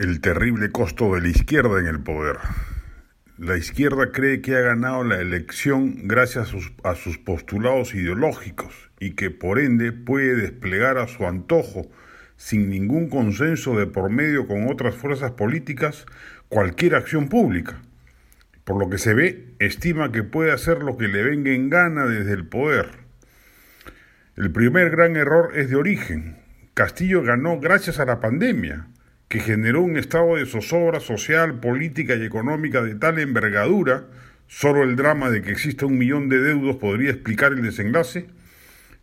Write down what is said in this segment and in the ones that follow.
El terrible costo de la izquierda en el poder. La izquierda cree que ha ganado la elección gracias a sus, postulados ideológicos y que por ende puede desplegar a su antojo, sin ningún consenso de por medio con otras fuerzas políticas, cualquier acción pública. Por lo que se ve, estima que puede hacer lo que le venga en gana desde el poder. El primer gran error es de origen. Castillo ganó gracias a la pandemia que generó un estado de zozobra social, política y económica de tal envergadura, solo el drama de que exista un millón de deudos podría explicar el desenlace,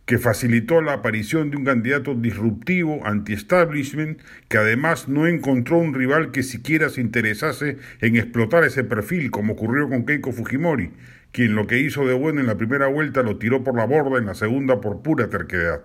que facilitó la aparición de un candidato disruptivo, anti-establishment, que además no encontró un rival que siquiera se interesase en explotar ese perfil, como ocurrió con Keiko Fujimori, quien lo que hizo de bueno en la primera vuelta lo tiró por la borda en la segunda por pura terquedad.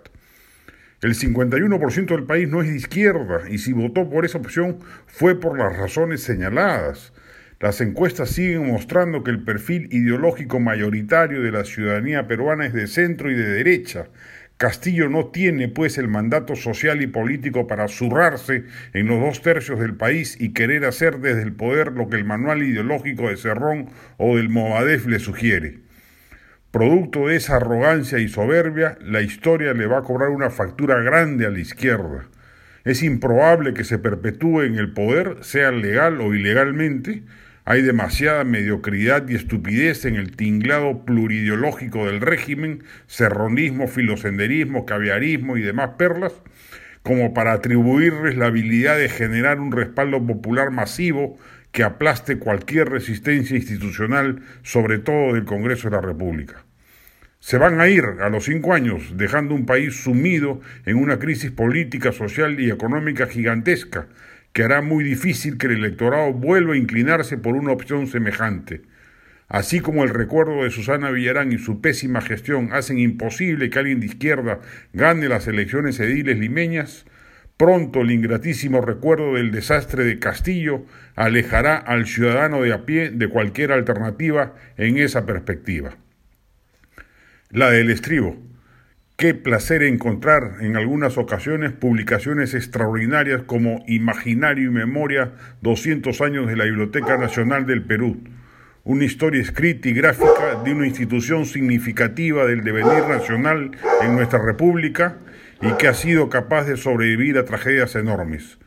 El 51% del país no es de izquierda y si votó por esa opción fue por las razones señaladas. Las encuestas siguen mostrando que el perfil ideológico mayoritario de la ciudadanía peruana es de centro y de derecha. Castillo no tiene, pues, el mandato social y político para zurrarse en los dos tercios del país y querer hacer desde el poder lo que el manual ideológico de Cerrón o del Movadef le sugiere. Producto de esa arrogancia y soberbia, la historia le va a cobrar una factura grande a la izquierda. Es improbable que se perpetúe en el poder, sea legal o ilegalmente. Hay demasiada mediocridad y estupidez en el tinglado plurideológico del régimen, serronismo, filosenderismo, caviarismo y demás perlas, como para atribuirles la habilidad de generar un respaldo popular masivo que aplaste cualquier resistencia institucional, sobre todo del Congreso de la República. Se van a ir a los cinco años, dejando un país sumido en una crisis política, social y económica gigantesca, que hará muy difícil que el electorado vuelva a inclinarse por una opción semejante. Así como el recuerdo de Susana Villarán y su pésima gestión hacen imposible que alguien de izquierda gane las elecciones ediles limeñas, Pronto el ingratísimo recuerdo del desastre de Castillo alejará al ciudadano de a pie de cualquier alternativa en esa perspectiva. La del estribo. Qué placer encontrar en algunas ocasiones publicaciones extraordinarias como Imaginario y Memoria 200 años de la Biblioteca Nacional del Perú, una historia escrita y gráfica de una institución significativa del devenir nacional en nuestra República y que ha sido capaz de sobrevivir a tragedias enormes.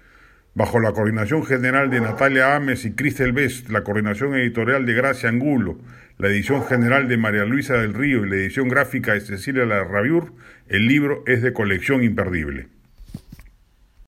Bajo la coordinación general de Natalia Ames y Cristel Best, la coordinación editorial de Gracia Angulo, la edición general de María Luisa del Río y la edición gráfica de Cecilia Larrabiur, el libro es de colección imperdible.